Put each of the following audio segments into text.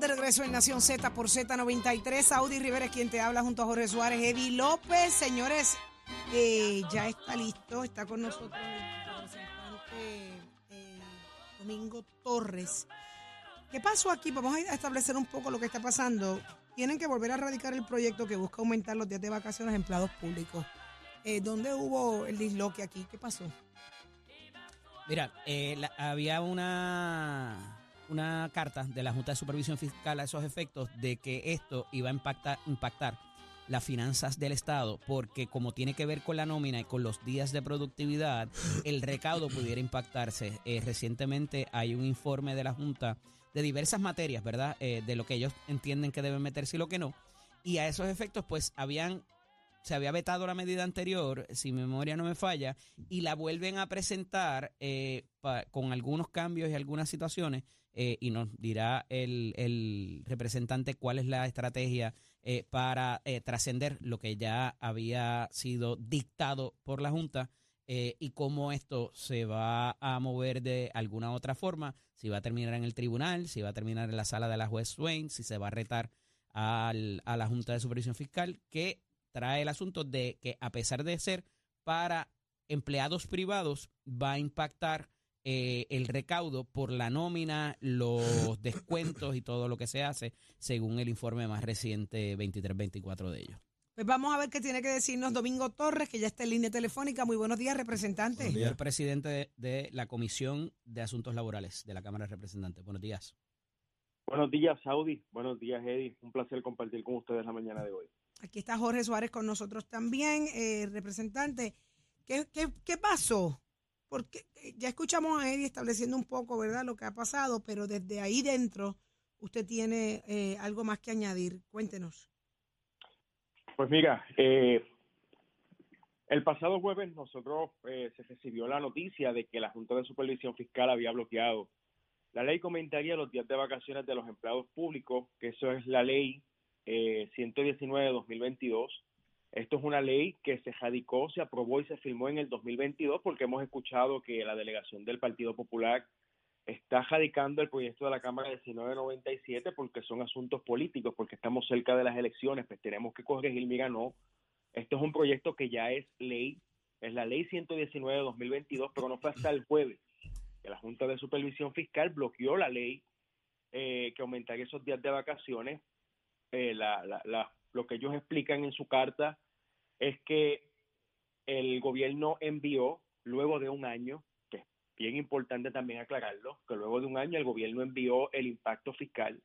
De regreso en Nación Z por Z93. Saudi Rivera es quien te habla junto a Jorge Suárez. Eddie López, señores, eh, ya está listo. Está con nosotros el representante eh, Domingo Torres. ¿Qué pasó aquí? Vamos a establecer un poco lo que está pasando. Tienen que volver a radicar el proyecto que busca aumentar los días de vacaciones a empleados públicos. Eh, ¿Dónde hubo el disloque aquí? ¿Qué pasó? Mira, había una, una carta de la Junta de Supervisión Fiscal a esos efectos de que esto iba a impactar, impactar las finanzas del Estado, porque como tiene que ver con la nómina y con los días de productividad, el recaudo pudiera impactarse. Eh, recientemente hay un informe de la Junta de diversas materias, ¿verdad? Eh, de lo que ellos entienden que deben meterse y lo que no. Y a esos efectos, pues habían se había vetado la medida anterior, si mi memoria no me falla, y la vuelven a presentar eh, con algunos cambios y algunas situaciones, eh, y nos dirá el, el representante cuál es la estrategia eh, para eh, trascender lo que ya había sido dictado por la Junta. y cómo esto se va a mover de alguna otra forma, si va a terminar en el tribunal, si va a terminar en la sala de la juez Swain, si se va a retar al- a la Junta de Supervisión Fiscal, que trae el asunto de que a pesar de ser para empleados privados, va a impactar eh, el recaudo por la nómina, los descuentos y todo lo que se hace, según el informe más reciente 23-24 de ellos. Pues vamos a ver qué tiene que decirnos Domingo Torres, que ya está en línea telefónica. Muy buenos días, representante. El presidente de, de la Comisión de Asuntos Laborales de la Cámara de Representantes. Buenos días. Buenos días, Saudi. Buenos días, Eddie. Un placer compartir con ustedes la mañana de hoy. Aquí está Jorge Suárez con nosotros también, eh, representante. ¿Qué, qué, qué pasó? Porque eh, ya escuchamos a Eddie estableciendo un poco, ¿verdad?, lo que ha pasado, pero desde ahí dentro usted tiene eh, algo más que añadir. Cuéntenos. Pues mira, eh, el pasado jueves nosotros eh, se recibió la noticia de que la Junta de Supervisión Fiscal había bloqueado la ley comentaría los días de vacaciones de los empleados públicos, que eso es la ley eh, 119 de 2022. Esto es una ley que se radicó, se aprobó y se firmó en el 2022 porque hemos escuchado que la delegación del Partido Popular está radicando el proyecto de la Cámara 1997 porque son asuntos políticos, porque estamos cerca de las elecciones, pues tenemos que corregir, mira, no, esto es un proyecto que ya es ley, es la ley 119 de 2022, pero no fue hasta el jueves que la Junta de Supervisión Fiscal bloqueó la ley eh, que aumentaría esos días de vacaciones. Eh, la, la, la, lo que ellos explican en su carta es que el gobierno envió, luego de un año, que es bien importante también aclararlo, que luego de un año el gobierno envió el impacto fiscal.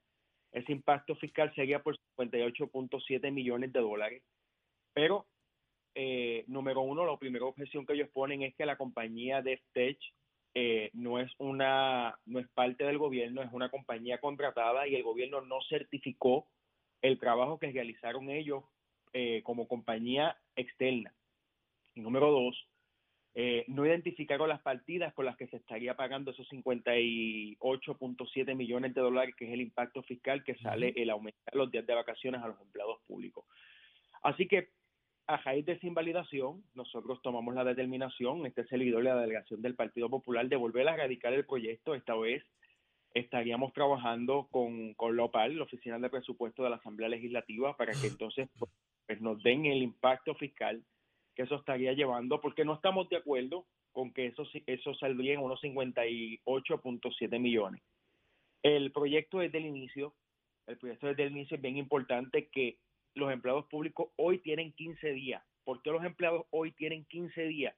Ese impacto fiscal sería por 58.7 millones de dólares, pero eh, número uno, la primera objeción que ellos ponen es que la compañía DefTech eh, no es una no es parte del gobierno, es una compañía contratada y el gobierno no certificó el trabajo que realizaron ellos eh, como compañía externa. Y número dos, eh, no identificaron las partidas con las que se estaría pagando esos 58.7 millones de dólares, que es el impacto fiscal que sale el aumentar los días de vacaciones a los empleados públicos. Así que a raíz de esa invalidación, nosotros tomamos la determinación, este servidor de la delegación del Partido Popular, de volver a radicar el proyecto. Esta vez estaríamos trabajando con, con la OPAL, la Oficina de Presupuesto de la Asamblea Legislativa, para que entonces pues, nos den el impacto fiscal que eso estaría llevando, porque no estamos de acuerdo con que eso, eso saldría en unos 58.7 millones. El proyecto desde el inicio, el proyecto desde el inicio es bien importante que los empleados públicos hoy tienen 15 días. ¿Por qué los empleados hoy tienen 15 días?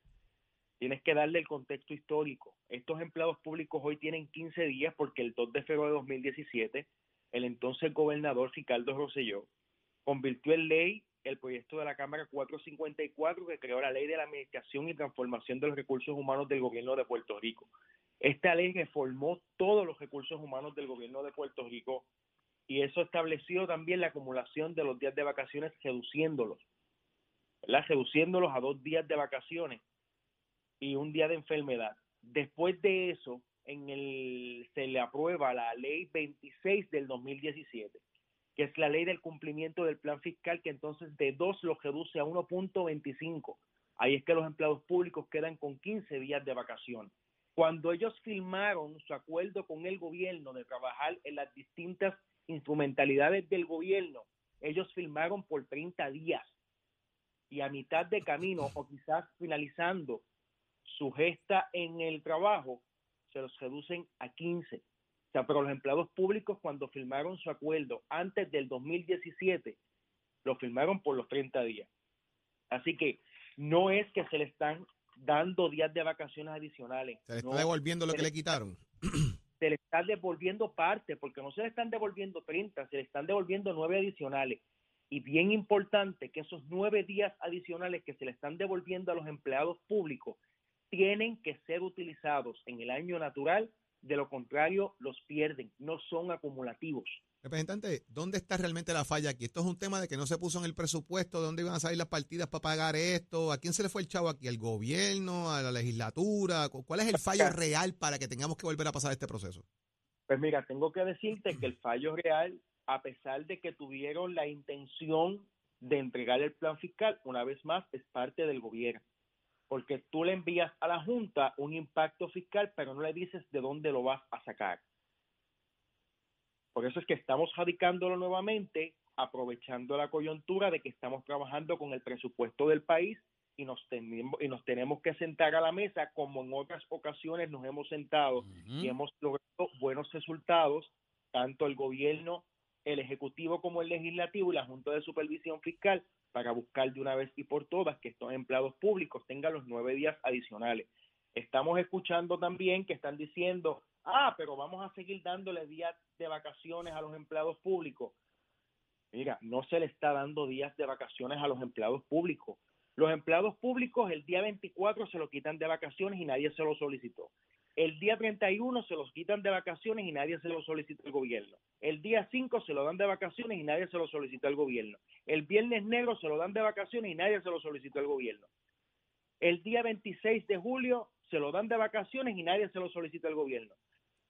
Tienes que darle el contexto histórico. Estos empleados públicos hoy tienen 15 días porque el 2 de febrero de 2017, el entonces gobernador Ricardo Rosselló convirtió en ley el proyecto de la Cámara 454 que creó la Ley de la Administración y Transformación de los Recursos Humanos del Gobierno de Puerto Rico. Esta ley reformó todos los recursos humanos del Gobierno de Puerto Rico y eso estableció también la acumulación de los días de vacaciones reduciéndolos, ¿verdad? reduciéndolos a dos días de vacaciones y un día de enfermedad. Después de eso, en el, se le aprueba la ley 26 del 2017, que es la ley del cumplimiento del plan fiscal, que entonces de dos lo reduce a 1.25. Ahí es que los empleados públicos quedan con 15 días de vacaciones. Cuando ellos firmaron su acuerdo con el gobierno de trabajar en las distintas instrumentalidades del gobierno, ellos firmaron por 30 días y a mitad de camino o quizás finalizando su gesta en el trabajo, se los reducen a 15. O sea, pero los empleados públicos cuando firmaron su acuerdo antes del 2017, lo firmaron por los 30 días. Así que no es que se le están dando días de vacaciones adicionales. Se le está devolviendo lo que le quitaron. Se le está devolviendo parte, porque no se le están devolviendo 30, se le están devolviendo nueve adicionales. Y bien importante que esos nueve días adicionales que se le están devolviendo a los empleados públicos tienen que ser utilizados en el año natural, de lo contrario los pierden, no son acumulativos. Representante, ¿dónde está realmente la falla aquí? Esto es un tema de que no se puso en el presupuesto, ¿dónde iban a salir las partidas para pagar esto? ¿A quién se le fue el chavo aquí? ¿Al gobierno? ¿A la legislatura? ¿Cuál es el fallo real para que tengamos que volver a pasar este proceso? Pues mira, tengo que decirte que el fallo real, a pesar de que tuvieron la intención de entregar el plan fiscal, una vez más, es parte del gobierno. Porque tú le envías a la Junta un impacto fiscal, pero no le dices de dónde lo vas a sacar. Por eso es que estamos radicándolo nuevamente, aprovechando la coyuntura de que estamos trabajando con el presupuesto del país y nos, tenemos, y nos tenemos que sentar a la mesa como en otras ocasiones nos hemos sentado y hemos logrado buenos resultados, tanto el gobierno, el ejecutivo como el legislativo y la Junta de Supervisión Fiscal para buscar de una vez y por todas que estos empleados públicos tengan los nueve días adicionales. Estamos escuchando también que están diciendo, ah, pero vamos a seguir dándole días de vacaciones a los empleados públicos. Mira, no se le está dando días de vacaciones a los empleados públicos. Los empleados públicos el día 24 se lo quitan de vacaciones y nadie se lo solicitó. El día 31 se los quitan de vacaciones y nadie se lo solicitó el gobierno. El día 5 se lo dan de vacaciones y nadie se lo solicitó el gobierno. El viernes negro se lo dan de vacaciones y nadie se lo solicitó el gobierno. El día 26 de julio se lo dan de vacaciones y nadie se lo solicita al gobierno.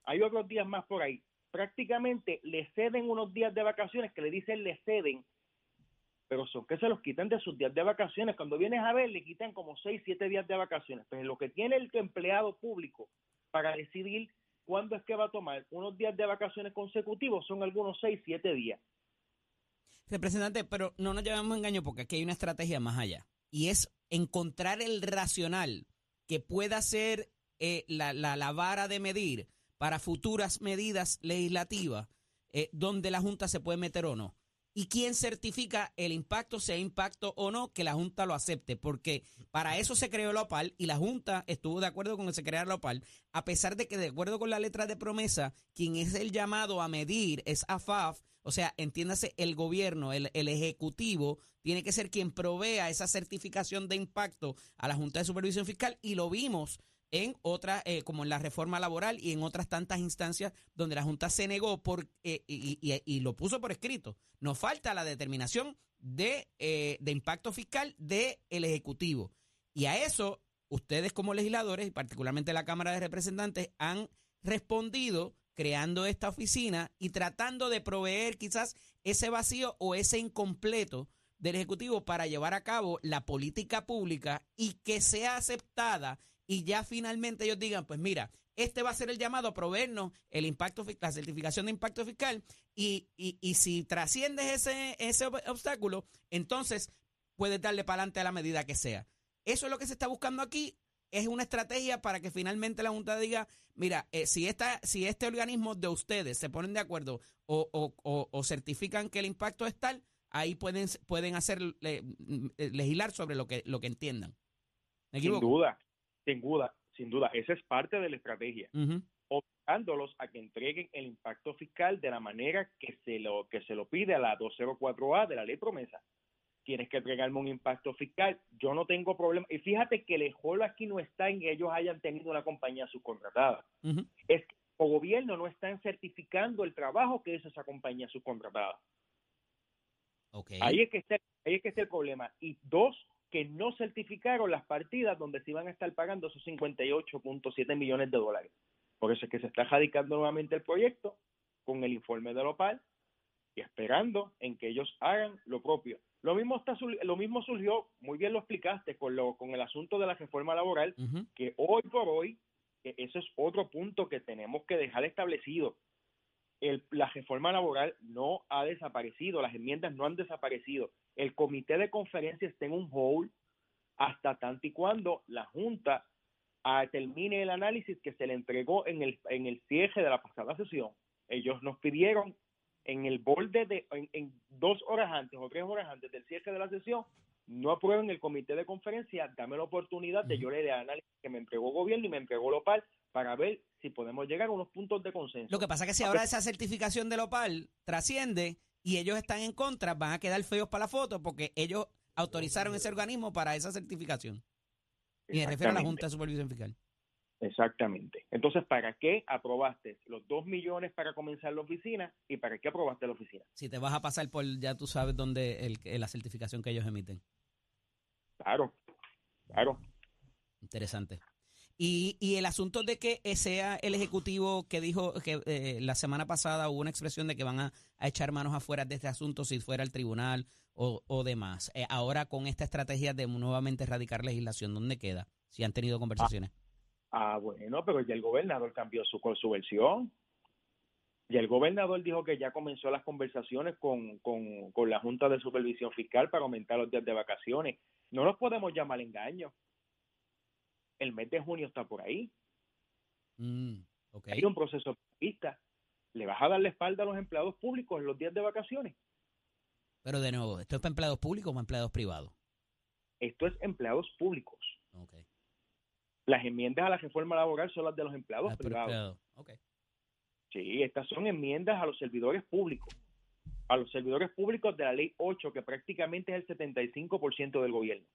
Hay otros días más por ahí. Prácticamente le ceden unos días de vacaciones que le dicen le ceden, pero son que se los quitan de sus días de vacaciones. Cuando vienes a ver, le quitan como 6, 7 días de vacaciones. Pero lo que tiene el empleado público para decidir cuándo es que va a tomar unos días de vacaciones consecutivos son algunos 6, 7 días. Representante, pero no nos llevamos engaño porque aquí hay una estrategia más allá. Y es encontrar el racional que pueda ser eh, la, la, vara de medir para futuras medidas legislativas eh, donde la Junta se puede meter o no. ¿Y quién certifica el impacto, sea impacto o no, que la Junta lo acepte? Porque para eso se creó la OPAL y la Junta estuvo de acuerdo con que se creara la OPAL, a pesar de que de acuerdo con la letra de promesa, quien es el llamado a medir es AFAF, o sea, entiéndase, el gobierno, el, el ejecutivo, tiene que ser quien provea esa certificación de impacto a la Junta de Supervisión Fiscal y lo vimos en otras, eh, como en la reforma laboral y en otras tantas instancias donde la Junta se negó por, eh, y, lo puso por escrito. Nos falta la determinación de, eh, de impacto fiscal del Ejecutivo. Y a eso, ustedes como legisladores, y particularmente la Cámara de Representantes, han respondido creando esta oficina y tratando de proveer quizás ese vacío o ese incompleto del Ejecutivo para llevar a cabo la política pública y que sea aceptada y ya finalmente ellos digan, pues mira, este va a ser el llamado a proveernos el impacto, la certificación de impacto fiscal y, y, si trasciendes ese, ese obstáculo, entonces puedes darle para adelante a la medida que sea. Eso es lo que se está buscando aquí. Es una estrategia para que finalmente la Junta diga, mira, eh, si, esta, si este organismo de ustedes se ponen de acuerdo o, o, o, certifican que el impacto es tal, ahí pueden, pueden hacer legislar sobre lo que, lo que entiendan. Sin duda, sin duda, sin duda, esa es parte de la estrategia. Obligándolos a que entreguen el impacto fiscal de la manera que se lo, que se lo pide a la 204A de la ley promesa. Tienes que entregarme un impacto fiscal. Yo no tengo problema. Y fíjate que el ejemplo aquí no está en que ellos hayan tenido una compañía subcontratada. Es que el gobierno no está certificando el trabajo que hizo esa compañía subcontratada. Ahí, es que está, ahí es que está el problema. Y dos, que no certificaron las partidas donde se iban a estar pagando esos 58.7 millones de dólares. Por eso es que se está radicando nuevamente el proyecto con el informe de Lopal y esperando en que ellos hagan lo propio. Lo mismo, está, lo mismo surgió, muy bien lo explicaste, con, lo, con el asunto de la reforma laboral, que hoy por hoy, eso es otro punto que tenemos que dejar establecido. la reforma laboral no ha desaparecido, las enmiendas no han desaparecido. El comité de conferencia está en un hold hasta tanto y cuando la Junta ah, termine el análisis que se le entregó en el, en el cierre de la pasada sesión. Ellos nos pidieron en el borde de, en, dos horas antes o tres horas antes del cierre de la sesión, no aprueben el comité de conferencia, dame la oportunidad de yo leer el análisis que me entregó gobierno y me entregó Lopal para ver si podemos llegar a unos puntos de consenso. Lo que pasa es que si ahora esa certificación de Lopal trasciende y ellos están en contra, van a quedar feos para la foto porque ellos autorizaron ese organismo para esa certificación. Y me refiero a la Junta de Supervisión Fiscal. Exactamente. Entonces, ¿para qué aprobaste los dos millones para comenzar la oficina y para qué aprobaste la oficina? Si te vas a pasar por, ya tú sabes dónde el, la certificación que ellos emiten. Claro, claro. Interesante. Y, y el asunto de que sea el Ejecutivo que dijo que eh, la semana pasada hubo una expresión de que van a, echar manos afuera de este asunto si fuera el tribunal o, demás. Eh, ahora con esta estrategia de nuevamente erradicar legislación, ¿dónde queda? Si han tenido conversaciones. Ah, bueno, pero ya el gobernador cambió su, su versión. Y el gobernador dijo que ya comenzó las conversaciones con, con, con la Junta de Supervisión Fiscal para aumentar los días de vacaciones. No nos podemos llamar engaño. El mes de junio está por ahí. Mm, Hay un proceso vista. ¿Le vas a dar la espalda a los empleados públicos en los días de vacaciones? Pero de nuevo, ¿esto es para empleados públicos o para empleados privados? Esto es empleados públicos. Okay. Las enmiendas a la reforma laboral son las de los empleados ah, privados. Sí, estas son enmiendas a los servidores públicos. A los servidores públicos de la ley 8, que prácticamente es el 75% del gobierno.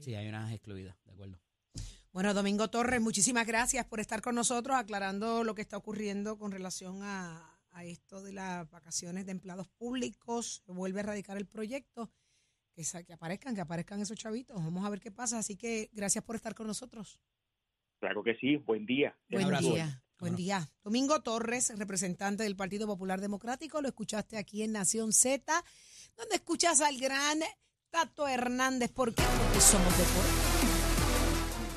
Sí, hay unas excluidas, de acuerdo. Bueno, Domingo Torres, muchísimas gracias por estar con nosotros aclarando lo que está ocurriendo con relación a, esto de las vacaciones de empleados públicos. Vuelve a erradicar el proyecto. Que, que aparezcan, que aparezcan esos chavitos. Vamos a ver qué pasa. Así que gracias por estar con nosotros. Claro que sí. Buen día. Buen día. Buen día. Domingo Torres, representante del Partido Popular Democrático, lo escuchaste aquí en Nación Z, donde escuchas al gran Tato Hernández. ¿Por qué? Porque somos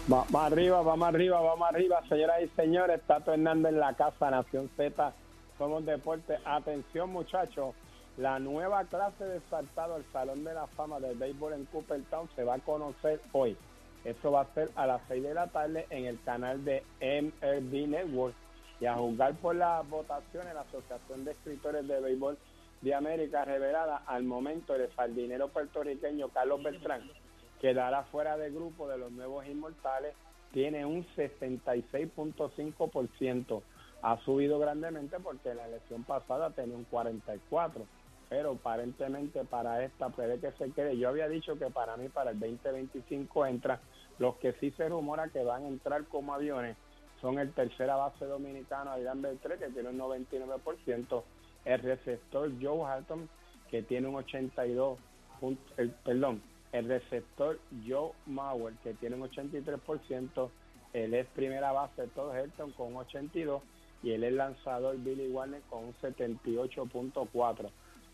Vamos arriba, vamos arriba, vamos arriba, señoras y señores. Tato Hernández en la casa, Nación Z. Somos deporte. Atención, muchachos. La nueva clase de saltado al Salón de la Fama del Béisbol en Cooperstown se va a conocer hoy. Esto va a ser a las 6 de la tarde en el canal de MLB Network. Y a juzgar por las votaciones, la Asociación de Escritores de Béisbol de América revelada al momento el sardinero puertorriqueño Carlos Beltrán quedará fuera de grupo de los nuevos inmortales, tiene un 66.5%. Ha subido grandemente porque la elección pasada tenía un 44%, pero aparentemente para esta puede que se quede. Yo había dicho que para mí para el 2025 entra. Los que sí se rumora que van a entrar como aviones son el tercera base dominicano Adrián Beltré, que tiene un 99%, el receptor Joe Hatton, que tiene un 82%, el, perdón, el receptor Joe Mauer, que tiene un 83%, él es primera base de todo Helton con un 82% y él es lanzador Billy Warner con un 78.4%.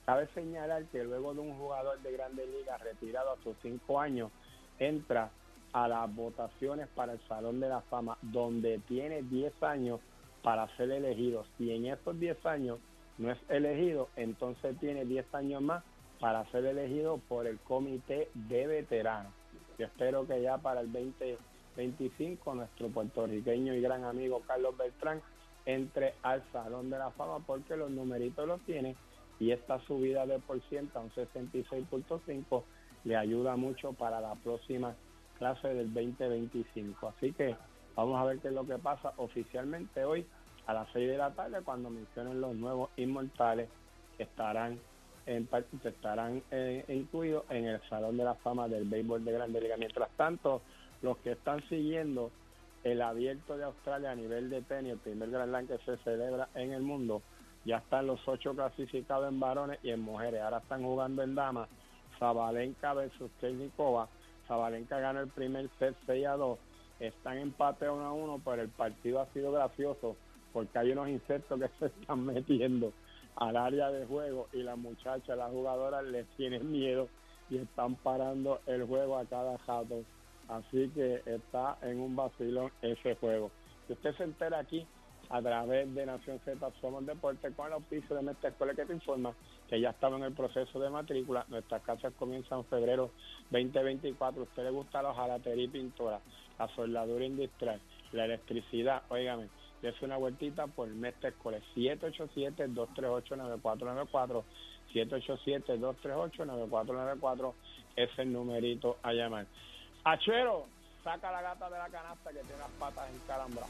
Cabe señalar que luego de un jugador de grandes ligas retirado a sus 5 años, entra a las votaciones para el Salón de la Fama, donde tiene 10 años para ser elegido. Si en esos 10 años no es elegido, entonces tiene 10 años más para ser elegido por el comité de veteranos. Yo espero que ya para el 2025 nuestro puertorriqueño y gran amigo Carlos Beltrán entre al Salón de la Fama porque los numeritos los tiene y esta subida de por ciento a un 66.5 le ayuda mucho para la próxima clase del 2025. Así que vamos a ver qué es lo que pasa oficialmente hoy a las 6 de la tarde cuando mencionen los nuevos inmortales que estarán en, estarán eh, incluidos en el Salón de la Fama del Béisbol de Grande Liga. Mientras tanto, los que están siguiendo el abierto de Australia a nivel de tenis, el primer Grand Slam que se celebra en el mundo, ya están los ocho clasificados en varones y en mujeres. Ahora están jugando en damas. Zabalenka versus Kernikova. Zabalenka gana el primer set 6 a 2. Están empate 1 a 1, pero el partido ha sido gracioso porque hay unos insectos que se están metiendo al área de juego y las muchachas, las jugadoras les tienen miedo y están parando el juego a cada jato. Así que está en un vacilón ese juego. Si usted se entera aquí a través de Nación Z Somos Deporte con el auspicio de nuestra escuela que te informa que ya estamos en el proceso de matrícula. Nuestras clases comienzan en febrero 2024. ¿A usted le gusta la hojalatería y la soldadura industrial, la electricidad? Óigame, dése una vueltita por nuestra escuela. 787-238-9494. 787-238-9494 es el numerito a llamar. Achuero, saca la gata de la canasta que tiene las patas encalambradas.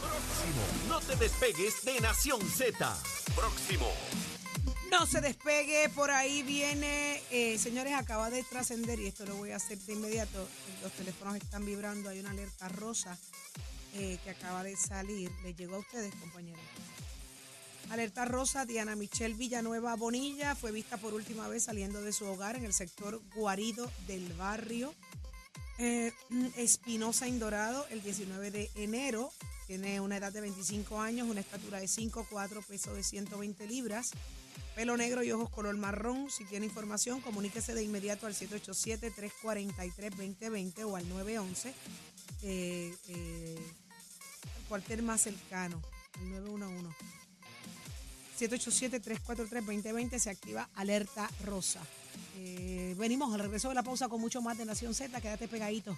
Próximo. No te despegues de Nación Z. Próximo. No se despegue, por ahí viene, eh, señores, acaba de trascender y esto lo voy a hacer de inmediato. Los teléfonos están vibrando, hay una alerta rosa eh, que acaba de salir. ¿Les llegó a ustedes, compañeros? Alerta rosa, Diana Michelle Villanueva Bonilla fue vista por última vez saliendo de su hogar en el sector Guarido del barrio eh, Espinosa Indorado el 19 de enero. Tiene una edad de 25 años, una estatura de 5'4, peso de 120 libras, pelo negro y ojos color marrón. Si tiene información, comuníquese de inmediato al 787-343-2020 o al 911, eh, eh, el cuartel más cercano, el 911. 787-343-2020 se activa alerta rosa. Eh, venimos al regreso de la pausa con mucho más de Nación Z. Quédate pegadito.